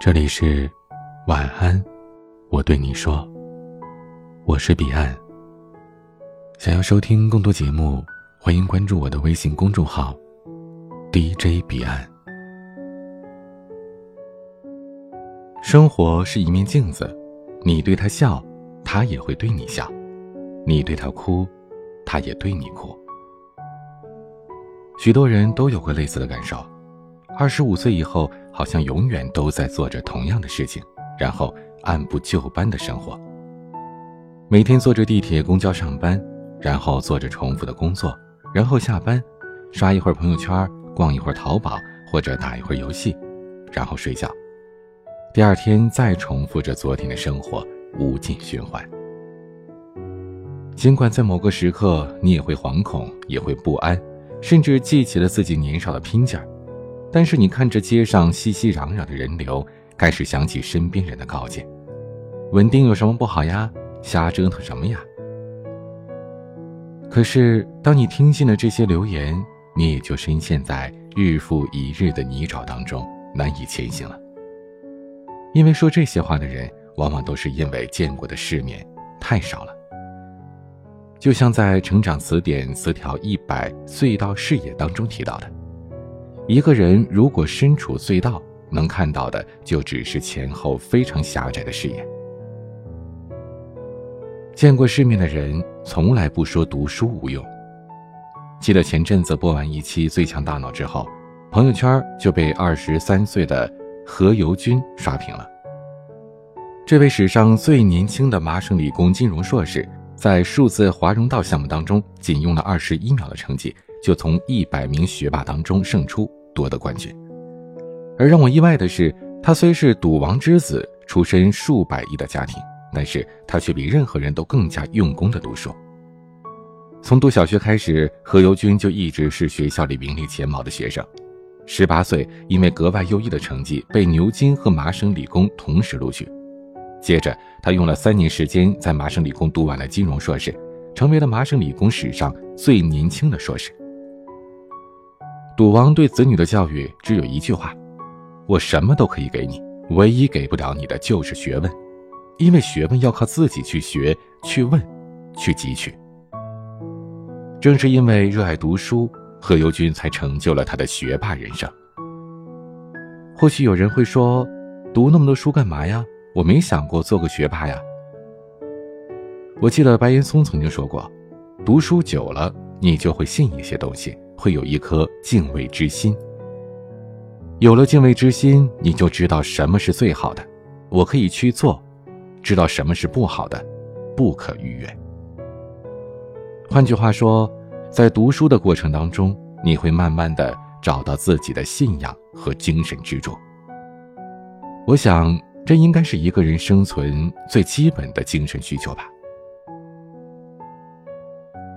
这里是晚安，我对你说，我是彼岸。想要收听更多节目，欢迎关注我的微信公众号 DJ 彼岸。生活是一面镜子，你对他笑，他也会对你笑；你对他哭，他也对你哭。许多人都有过类似的感受。二十五岁以后，好像永远都在做着同样的事情，然后按部就班的生活。每天坐着地铁、公交上班，然后做着重复的工作，然后下班，刷一会儿朋友圈，逛一会儿淘宝，或者打一会儿游戏，然后睡觉。第二天再重复着昨天的生活，无尽循环。尽管在某个时刻，你也会惶恐，也会不安，甚至记起了自己年少的拼劲儿。但是你看着街上熙熙攘攘的人流，开始想起身边人的告诫：稳定有什么不好呀？瞎折腾什么呀？可是当你听信了这些流言，你也就深陷在日复一日的泥沼当中，难以前行了。因为说这些话的人，往往都是因为见过的世面太少了。就像在《成长词典》词条一百“隧道视野”当中提到的。一个人如果身处隧道，能看到的就只是前后非常狭窄的视野。见过世面的人从来不说读书无用。记得前阵子播完一期《最强大脑》之后，朋友圈就被二十三岁的何猷君刷屏了。这位史上最年轻的麻省理工金融硕士，在数字华容道项目当中，仅用了二十一秒的成绩，就从一百名学霸当中胜出。夺得冠军，而让我意外的是，他虽是赌王之子，出身数百亿的家庭，但是他却比任何人都更加用功的读书。从读小学开始，何猷君就一直是学校里名列前茅的学生。十八岁，因为格外优异的成绩，被牛津和麻省理工同时录取。接着，他用了三年时间，在麻省理工读完了金融硕士，成为了麻省理工史上最年轻的硕士。赌王对子女的教育只有一句话：“我什么都可以给你，唯一给不了你的就是学问，因为学问要靠自己去学、去问、去汲取。”正是因为热爱读书，何猷君才成就了他的学霸人生。或许有人会说：“读那么多书干嘛呀？我没想过做个学霸呀。”我记得白岩松曾经说过：“读书久了，你就会信一些东西。”会有一颗敬畏之心。有了敬畏之心，你就知道什么是最好的，我可以去做；知道什么是不好的，不可逾越。换句话说，在读书的过程当中，你会慢慢的找到自己的信仰和精神支柱。我想，这应该是一个人生存最基本的精神需求吧。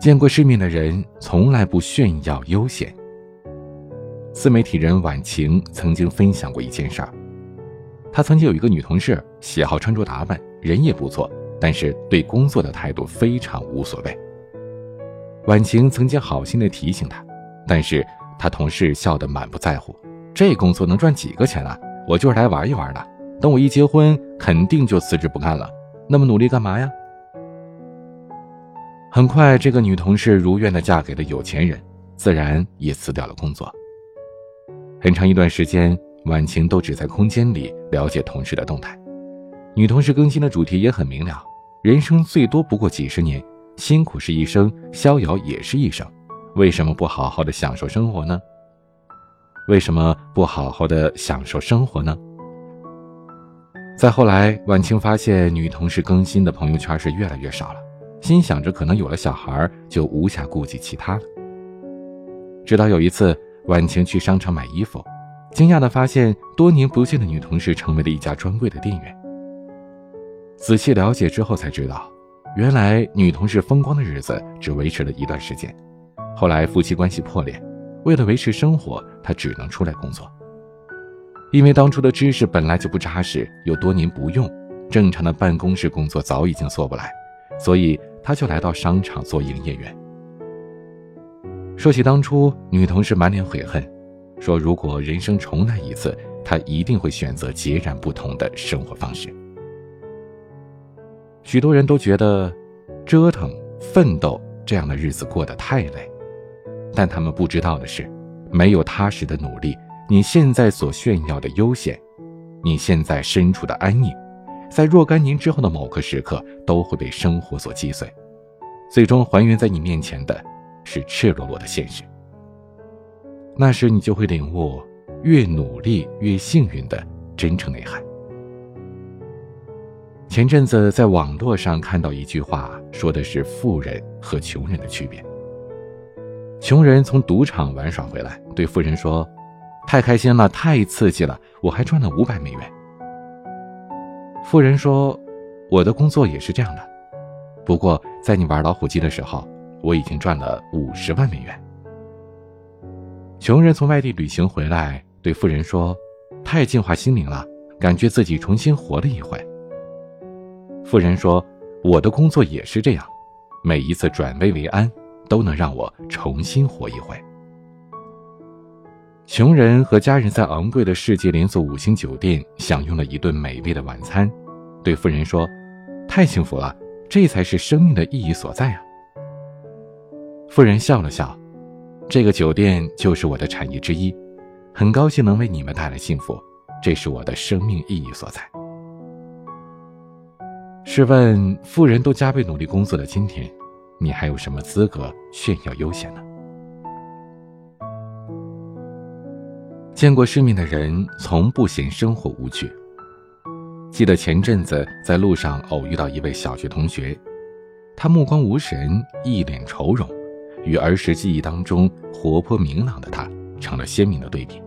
见过世面的人从来不炫耀悠闲。自媒体人婉晴曾经分享过一件事儿，她曾经有一个女同事，喜好穿着打扮，人也不错，但是对工作的态度非常无所谓。婉晴曾经好心的提醒她，但是她同事笑得满不在乎：“这工作能赚几个钱啊？我就是来玩一玩的，等我一结婚，肯定就辞职不干了。那么努力干嘛呀？”很快，这个女同事如愿的嫁给了有钱人，自然也辞掉了工作。很长一段时间，婉晴都只在空间里了解同事的动态。女同事更新的主题也很明了：人生最多不过几十年，辛苦是一生，逍遥也是一生。为什么不好好的享受生活呢？为什么不好好的享受生活呢？再后来，婉晴发现女同事更新的朋友圈是越来越少了。心想着可能有了小孩就无暇顾及其他了。直到有一次，婉晴去商场买衣服，惊讶地发现多年不见的女同事成为了一家专柜的店员。仔细了解之后才知道，原来女同事风光的日子只维持了一段时间，后来夫妻关系破裂，为了维持生活，她只能出来工作。因为当初的知识本来就不扎实，又多年不用，正常的办公室工作早已经做不来，所以。他就来到商场做营业员。说起当初，女同事满脸悔恨，说如果人生重来一次，他一定会选择截然不同的生活方式。许多人都觉得折腾、奋斗这样的日子过得太累，但他们不知道的是，没有踏实的努力，你现在所炫耀的悠闲，你现在身处的安逸，在若干年之后的某个时刻，都会被生活所击碎，最终还原在你面前的是赤裸裸的现实。那时，你就会领悟，越努力越幸运的真正内涵。前阵子在网络上看到一句话，说的是富人和穷人的区别。穷人从赌场玩耍回来，对富人说：“太开心了，太刺激了，我还赚了五百美元。”富人说：“我的工作也是这样的，不过在你玩老虎机的时候，我已经赚了五十万美元。”穷人从外地旅行回来，对富人说：“太净化心灵了，感觉自己重新活了一回。”富人说：“我的工作也是这样，每一次转危为安，都能让我重新活一回。”穷人和家人在昂贵的世界连锁五星酒店享用了一顿美味的晚餐，对富人说：“太幸福了，这才是生命的意义所在啊！”富人笑了笑：“这个酒店就是我的产业之一，很高兴能为你们带来幸福，这是我的生命意义所在。”试问，富人都加倍努力工作的今天，你还有什么资格炫耀悠闲呢？见过世面的人从不嫌生活无趣。记得前阵子在路上偶遇到一位小学同学，他目光无神，一脸愁容，与儿时记忆当中活泼明朗的他成了鲜明的对比。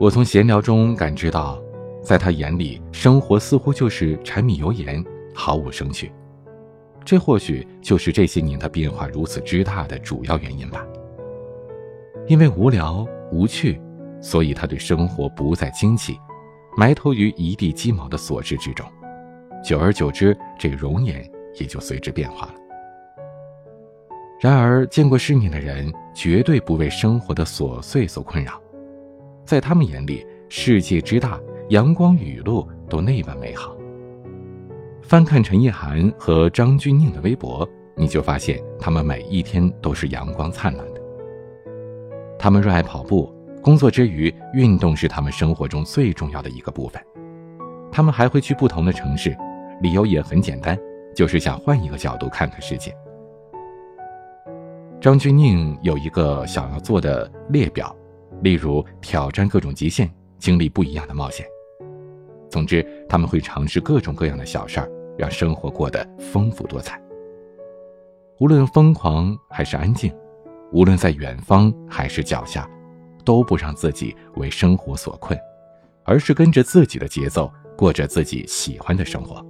我从闲聊中感知到。在他眼里，生活似乎就是柴米油盐，毫无生趣。这或许就是这些年他变化如此之大的主要原因吧。因为无聊无趣，所以他对生活不再惊奇，埋头于一地鸡毛的琐事之中。久而久之，这容颜也就随之变化了。然而，见过世面的人绝对不为生活的琐碎所困扰，在他们眼里，世界之大。阳光雨露都那般美好。翻看陈意涵和张钧甯的微博，你就发现他们每一天都是阳光灿烂的。他们热爱跑步，工作之余，运动是他们生活中最重要的一个部分。他们还会去不同的城市，理由也很简单，就是想换一个角度看看世界。张钧甯有一个想要做的列表，例如挑战各种极限，经历不一样的冒险。总之，他们会尝试各种各样的小事儿，让生活过得丰富多彩。无论疯狂还是安静，无论在远方还是脚下，都不让自己为生活所困，而是跟着自己的节奏，过着自己喜欢的生活。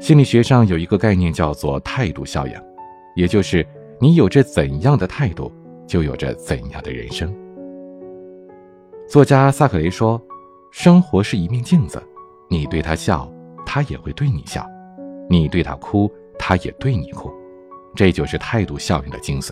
心理学上有一个概念叫做态度效应，也就是你有着怎样的态度，就有着怎样的人生。作家萨克雷说。生活是一面镜子，你对他笑，他也会对你笑；你对他哭，他也对你哭。这就是态度效应的精髓。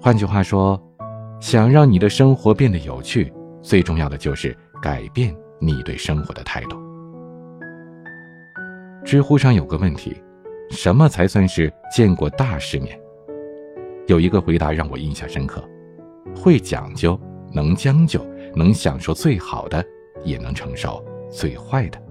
换句话说，想让你的生活变得有趣，最重要的就是改变你对生活的态度。知乎上有个问题：什么才算是见过大世面？有一个回答让我印象深刻：会讲究，能将就。能享受最好的，也能承受最坏的。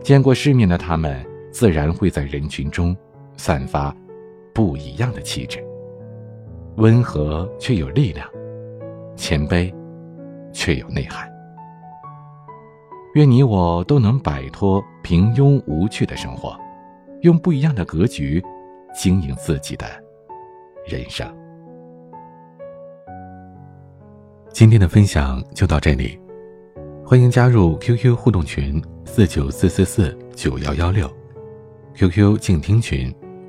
见过世面的他们，自然会在人群中散发不一样的气质，温和却有力量，谦卑却有内涵。愿你我都能摆脱平庸无趣的生活，用不一样的格局经营自己的人生。今天的分享就到这里，欢迎加入 QQ 互动群四九四四四九幺幺六，QQ 静听群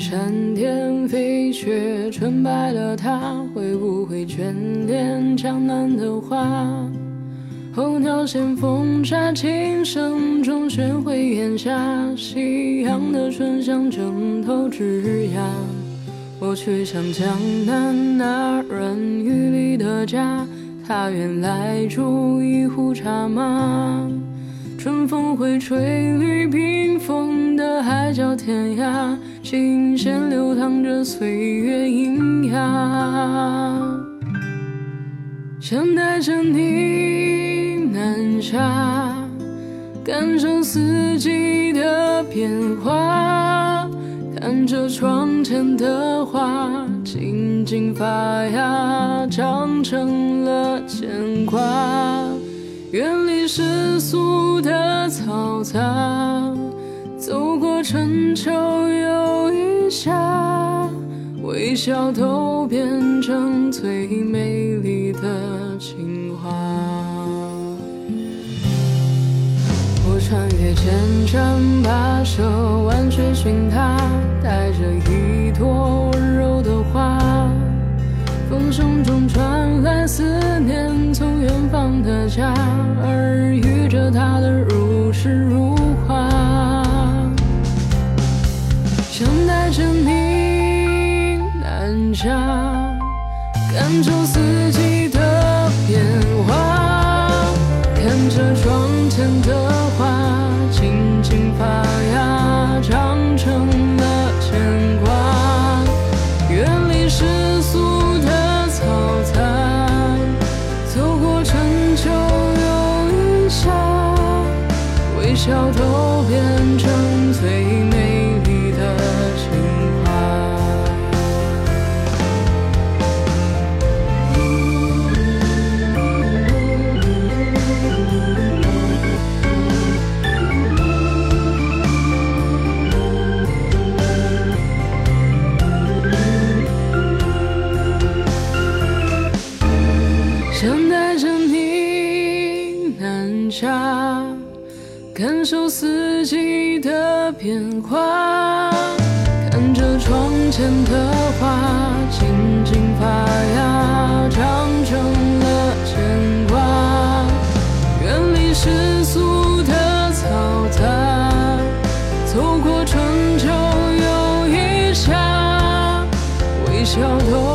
山巅飞雪纯白了，他会不会眷恋江南的花？候鸟衔风沙，琴声中学会檐下夕阳的醇香枕头枝桠。我去向江南那软雨里的家，他愿来煮一壶茶吗？春风会吹绿冰封的海角天涯，琴弦流淌着岁月喑哑。想带着你南下，感受四季的变化，看着窗前的花静静发芽，长成了牵挂。远离世俗的嘈杂，走过春秋又一夏，微笑都变成最美丽的情话。我穿越千山跋涉，万水寻他，带着一朵温柔的花。风声中传来思念，远方的家，耳语着他的如诗如画。想带着你南下，感受笑都变成最美丽的情话。想带着你南下，感受四季的变化，看着窗前的花静静发芽，长成了牵挂，远离世俗的嘈杂，走过春秋又一夏，微笑都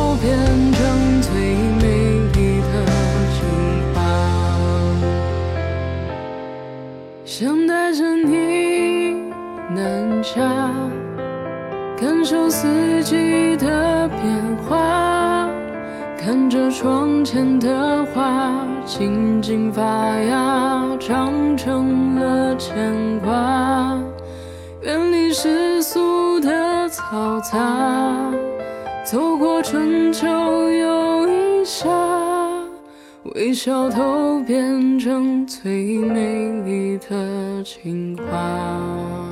看着窗前的花静静发芽，长成了牵挂，远离世俗的嘈杂，走过春秋又一夏。微笑都变成最美丽的情话。